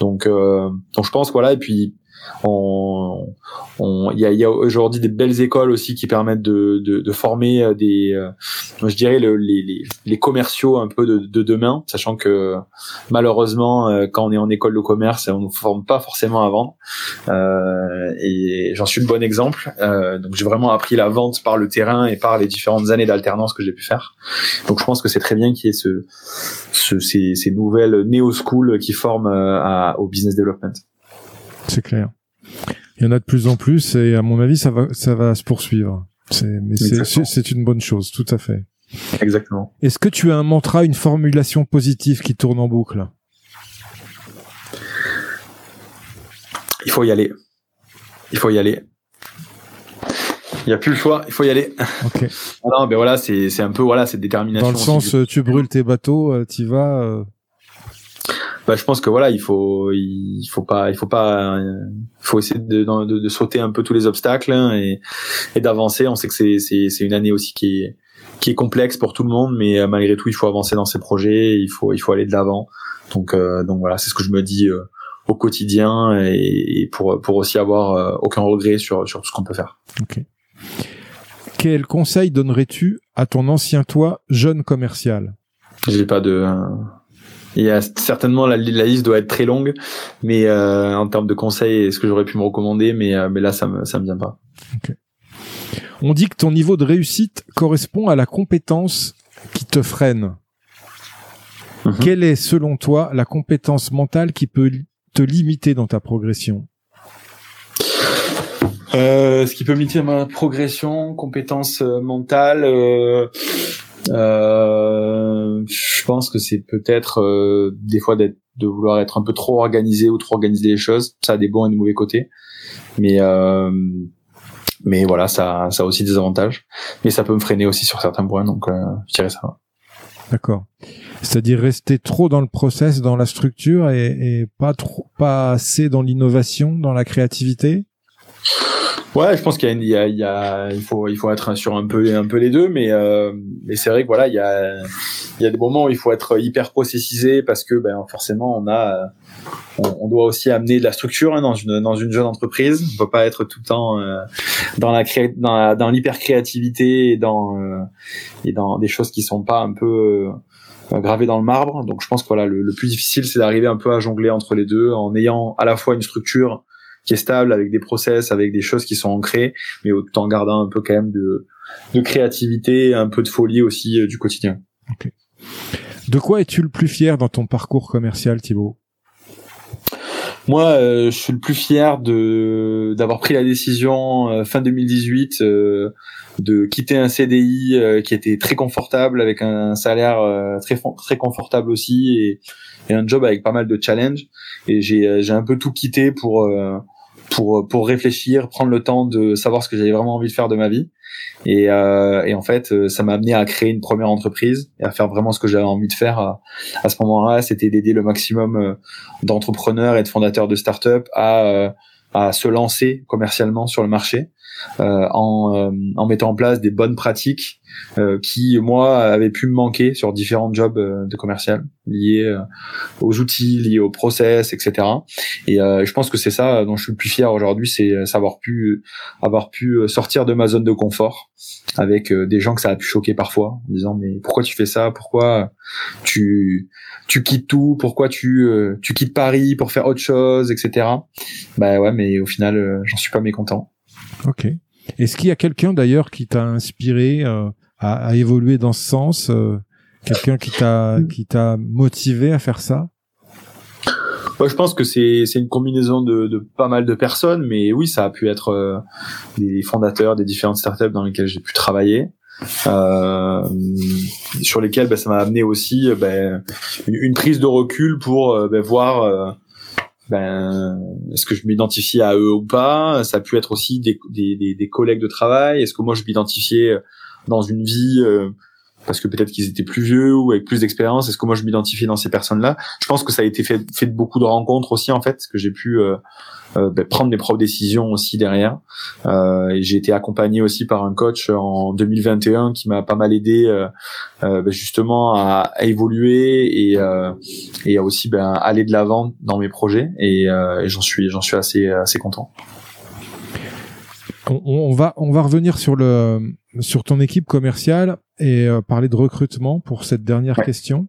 Donc donc je pense voilà et puis on il y a, y a aujourd'hui des belles écoles aussi qui permettent de, de, de former euh, des, euh, je dirais le, les, les, les, commerciaux un peu de, de, demain, sachant que malheureusement euh, quand on est en école de commerce, on ne forme pas forcément à vendre. Euh, et j'en suis le bon exemple. Euh, donc j'ai vraiment appris la vente par le terrain et par les différentes années d'alternance que j'ai pu faire. Donc je pense que c'est très bien qu'il y ait ce, ce ces, ces, nouvelles néo school qui forment à, au business development. C'est clair. Il y en a de plus en plus et à mon avis, ça va, ça va se poursuivre. C'est, mais c'est une bonne chose, tout à fait. Exactement. Est-ce que tu as un mantra, une formulation positive qui tourne en boucle? Il faut y aller. Il faut y aller. Il n'y a plus le choix, il faut y aller. Ok. non, mais voilà, c'est, c'est un peu voilà, cette détermination. Dans le sens, tu brûles tes bateaux, euh, tu vas. Bah, je pense que voilà, il faut, il faut pas, il faut pas, il faut essayer de, de, de, sauter un peu tous les obstacles hein, et, et d'avancer. On sait que c'est, c'est, c'est une année aussi qui est, qui est complexe pour tout le monde, mais euh, malgré tout, il faut avancer dans ses projets, il faut, il faut aller de l'avant. Donc, euh, donc voilà, c'est ce que je me dis euh, au quotidien et, pour, pour aussi avoir aucun regret sur, sur tout ce qu'on peut faire. Ok. Quel conseil donnerais-tu à ton ancien toi, jeune commercial? J'ai pas de il y a certainement la, liste doit être très longue, mais euh, en termes de conseils, est-ce que j'aurais pu me recommander Mais euh, mais là, ça me ça me vient pas. On dit que ton niveau de réussite correspond à la compétence qui te freine. Mhm. Quelle est, selon toi, la compétence mentale qui peut te limiter dans ta progression? Euh, Ce qui peut limiter ma progression, compétence euh, mentale. Euh, euh, je pense que c'est peut-être euh, des fois d'être de vouloir être un peu trop organisé ou trop organiser les choses. Ça a des bons et des mauvais côtés, mais euh, mais voilà, ça ça a aussi des avantages. Mais ça peut me freiner aussi sur certains points, donc euh, je dirais ça. D'accord. C'est-à-dire rester trop dans le process, dans la structure et, et pas trop, pas assez dans l'innovation, dans la créativité? Ouais, je pense qu'il y a, il y a, il faut, il faut être sur un peu, un peu les deux, mais, euh, mais c'est vrai que voilà, il y a, il y a des moments où il faut être hyper processisé parce que, ben, forcément, on a, on, doit aussi amener de la structure hein, dans une, dans une jeune entreprise. On peut pas être tout le temps euh, dans la cré... dans, dans l'hyper créativité et dans, euh, et dans des choses qui sont pas un peu euh, gravées dans le marbre. Donc, je pense que voilà, le plus difficile, c'est d'arriver un peu à jongler entre les deux en ayant à la fois une structure qui est stable avec des process, avec des choses qui sont ancrées, mais tout en gardant un peu quand même de, de créativité, un peu de folie aussi euh, du quotidien. De quoi es-tu le plus fier dans ton parcours commercial, Thibaut? Moi, euh, je suis le plus fier de d'avoir pris la décision euh, fin 2018 de quitter un CDI qui était très confortable avec un salaire très très confortable aussi et, et, un job avec pas mal de challenges. Et j'ai j'ai un peu tout quitté pour pour pour réfléchir, prendre le temps de savoir ce que j'avais vraiment envie de faire de ma vie. Et, euh, et en fait, euh, ça m'a amené à créer une première entreprise et à faire vraiment ce que j'avais envie de faire à, à ce moment-là. C'était d'aider le maximum euh, d'entrepreneurs et de fondateurs de startups à euh, à se lancer commercialement sur le marché euh, en, euh, en mettant en place des bonnes pratiques euh, qui moi avaient pu me manquer sur différents jobs de commercial liés aux outils, liés au process, etc. Et je pense que c'est ça dont je suis le plus fier aujourd'hui, c'est savoir pu avoir pu sortir de ma zone de confort avec des gens que ça a pu choquer parfois en disant mais pourquoi tu fais ça? Pourquoi tu tu quittes tout? Pourquoi tu tu quittes Paris pour faire autre chose? Etc bah ouais mais au final j'en suis pas mécontent Ok. Est-ce qu'il y a quelqu'un d'ailleurs qui t'a inspiré à, à, évoluer dans ce sens Quelqu'un qui t'a qui t'a motivé à faire ça? Moi, je pense que c'est une combinaison de, de pas mal de personnes, mais oui, ça a pu être euh, des fondateurs des différentes startups dans lesquelles j'ai pu travailler. Euh, sur lesquelles ben, ça m'a amené aussi ben, une, prise de recul pour ben, voir euh, ben, est-ce que je m'identifie à eux ou pas? Ça a pu être aussi des, des, des, des collègues de travail. Est-ce que moi je m'identifiais dans une vie euh, parce que peut-être qu'ils étaient plus vieux ou avec plus d'expérience. Est-ce que moi je m'identifie dans ces personnes-là? Je pense que ça a été fait, fait de beaucoup de rencontres aussi en fait, que j'ai pu euh, euh, ben, prendre mes propres décisions aussi derrière. Euh, et j'ai été accompagné aussi par un coach en 2021 qui m'a pas mal aidé euh, euh ben, justement à, évoluer et, et à aussi ben, aller de l'avant dans mes projets. Et, et j'en suis j'en suis assez assez content. On, on, va on va revenir sur le sur ton équipe commerciale et euh, parler de recrutement pour cette dernière question.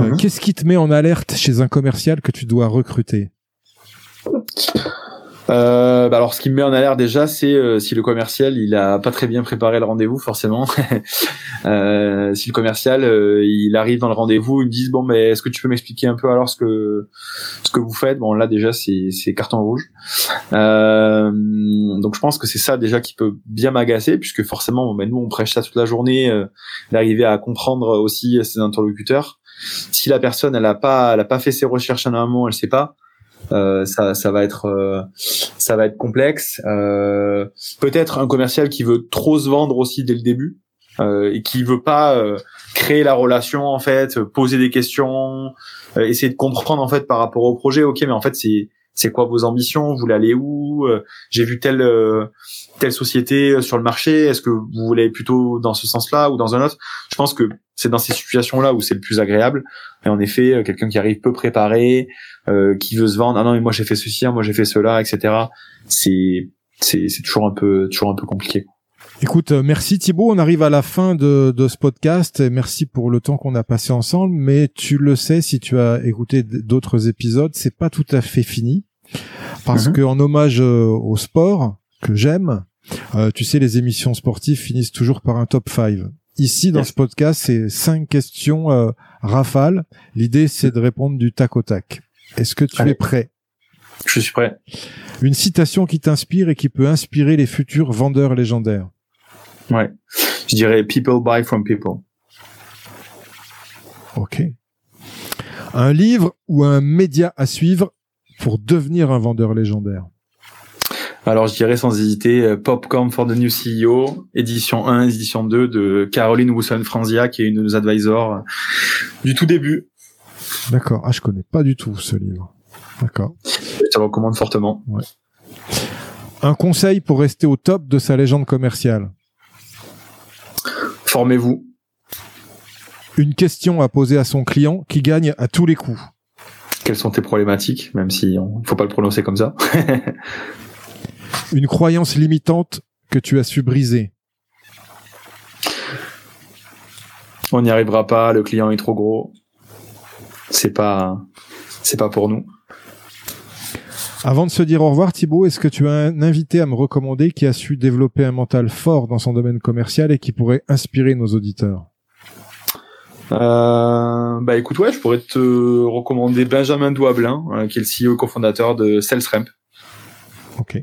Euh, mhm. Qu'est-ce qui te met en alerte chez un commercial que tu dois recruter? Euh, bah alors, ce qui me met en alerte déjà, c'est euh, si le commercial il a pas très bien préparé le rendez-vous, forcément. euh, si le commercial euh, il arrive dans le rendez-vous, ils me disent bon, mais est-ce que tu peux m'expliquer un peu alors ce que ce que vous faites? Bon, là déjà c'est c'est carton rouge. Euh, donc je pense que c'est ça déjà qui peut bien m'agacer, puisque forcément, bon, ben, nous on prêche ça toute la journée, d'arriver à comprendre aussi ses interlocuteurs. Si la personne elle a pas elle a pas fait ses recherches en amont, elle sait pas euh, ça, ça va être euh, ça va être complexe. Euh, peut-être un commercial qui veut trop se vendre aussi dès le début et qui veut pas créer la relation en fait, poser des questions, essayer de comprendre en fait par rapport au projet. Ok, mais en fait c'est c'est quoi vos ambitions? Vous voulez aller où? J'ai vu telle telle société sur le marché. Est-ce que vous voulez plutôt dans ce sens-là ou dans un autre? Je pense que c'est dans ces situations-là où c'est le plus agréable. Et en effet, quelqu'un qui arrive peu préparé, euh, qui veut se vendre ah non mais moi j'ai fait ceci moi j'ai fait cela etc c'est c'est c'est toujours un peu toujours un peu compliqué Écoute, euh, merci Thibaut. On arrive à la fin de, de ce podcast. Merci pour le temps qu'on a passé ensemble. Mais tu le sais, si tu as écouté d'autres épisodes, c'est pas tout à fait fini. Parce mhm. que en hommage euh, au sport que j'aime, tu sais, les émissions sportives finissent toujours par un top 5. Ici, dans ce podcast, c'est cinq questions euh, rafales. L'idée, c'est de répondre du tac au tac. Est-ce que tu es prêt? Je suis prêt. Une citation qui t'inspire et qui peut inspirer les futurs vendeurs légendaires. Ouais. Je dirais people buy from people. Ok. Un livre ou un média à suivre pour devenir un vendeur légendaire. Alors je dirais sans hésiter euh, Popcorn for the New CEO, édition 1, édition 2 de Caroline Wousson-Franzia, qui est une de nos advisors euh, du tout début. D'accord. Ah, je connais pas du tout ce livre. D'accord. Je te le recommande fortement. Ouais. Un conseil pour rester au top de sa légende commerciale? Formez-vous. Une question à poser à son client qui gagne à tous les coups. Quelles sont tes problématiques, même si on faut pas le prononcer comme ça. Une croyance limitante que tu as su briser. On n'y arrivera pas, le client est trop gros c'est pas c'est pas pour nous. Avant de se dire au revoir, Thibaut, est-ce que tu as un invité à me recommander qui a su développer un mental fort dans son domaine commercial et qui pourrait inspirer nos auditeurs? Euh, Bah écoute, ouais, je pourrais te recommander Benjamin Douablin, hein, qui est le CEO cofondateur de SalesRamp. Ok.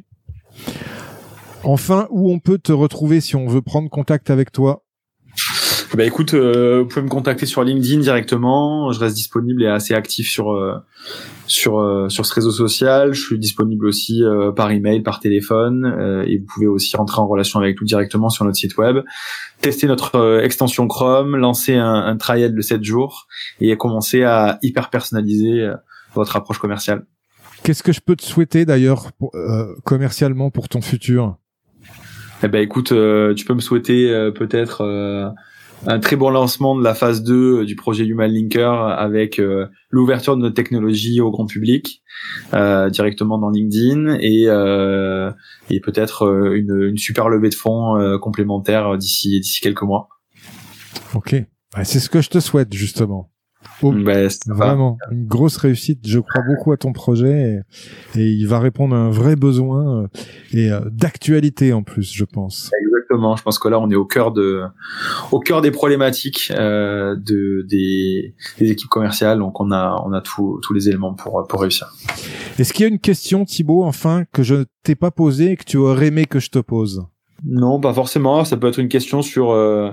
Enfin, où on peut te retrouver si on veut prendre contact avec toi? Bah écoute, euh, vous pouvez me contacter sur LinkedIn directement. Je reste disponible et assez actif sur euh, sur euh, sur ce réseau social. Je suis disponible aussi par email, par téléphone, et vous pouvez aussi rentrer en relation avec nous directement sur notre site web, tester notre extension Chrome, lancer un, un, trial de 7 jours et commencer à hyper personnaliser votre approche commerciale. Qu'est-ce que je peux te souhaiter d'ailleurs commercialement pour ton futur? Eh ben écoute, tu peux me souhaiter peut-être un très bon lancement de la phase 2 euh, du projet Human Linker avec euh, l'ouverture de notre technologie au grand public euh, directement dans LinkedIn et, euh, et peut-être une, une, super levée de fonds complémentaire d'ici d'ici quelques mois. Ok, c'est ce que je te souhaite justement. Oh, bah, vraiment, une grosse réussite. Je crois beaucoup à ton projet et, il va répondre à un vrai besoin euh, et euh, d'actualité en plus, je pense. Exactement. Je pense que là, on est au cœur de, au cœur des problématiques euh, de des, des, équipes commerciales. Donc, on a on a tous tous les éléments pour pour réussir. Est-ce qu'il y a une question, Thibaut, enfin que je t'ai pas posée et que tu aurais aimé que je te pose? Non, pas forcément. Ça peut être une question sur euh,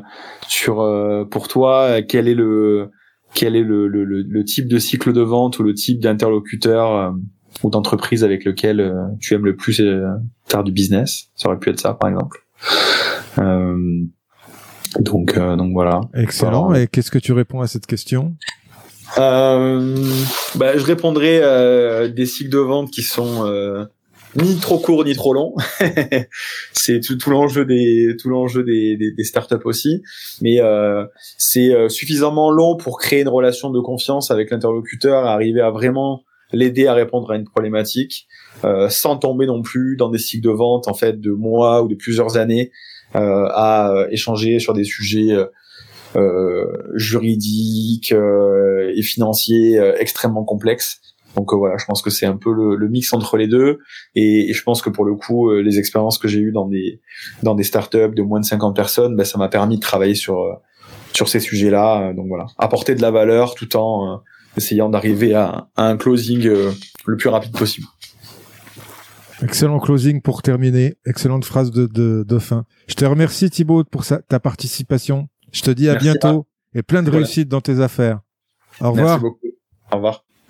sur euh, pour toi quel est le quel est le, le, le, type de cycle de vente ou le type d'interlocuteur euh, ou d'entreprise avec lequel tu aimes le plus faire du business. Ça aurait pu être ça, par exemple. donc donc voilà. Excellent. Et qu'est-ce que tu réponds à cette question? Euh, bah, je répondrai des cycles de vente qui sont ni trop court ni trop long. c'est tout, l'enjeu des tout l'enjeu des, des, startups aussi, mais euh, c'est euh, suffisamment long pour créer une relation de confiance avec l'interlocuteur, arriver à vraiment l'aider à répondre à une problématique, euh, sans tomber non plus dans des cycles de vente en fait de mois ou de plusieurs années euh, à échanger sur des sujets euh, juridiques et financiers extrêmement complexes. Donc euh, voilà, je pense que c'est un peu le, mix entre les deux. Et, je pense que pour le coup, euh, les expériences que j'ai eues dans des dans des startups de moins de 50 personnes, bah, ça m'a permis de travailler sur euh, sur ces sujets-là. Donc voilà, apporter de la valeur tout en essayant d'arriver à, un closing le plus rapide possible. Excellent closing pour terminer. Excellente phrase de, de, fin. Je te remercie Thibaut pour ta participation. Je te dis à bientôt et plein de réussite dans tes affaires. Au revoir. Merci beaucoup. Au revoir.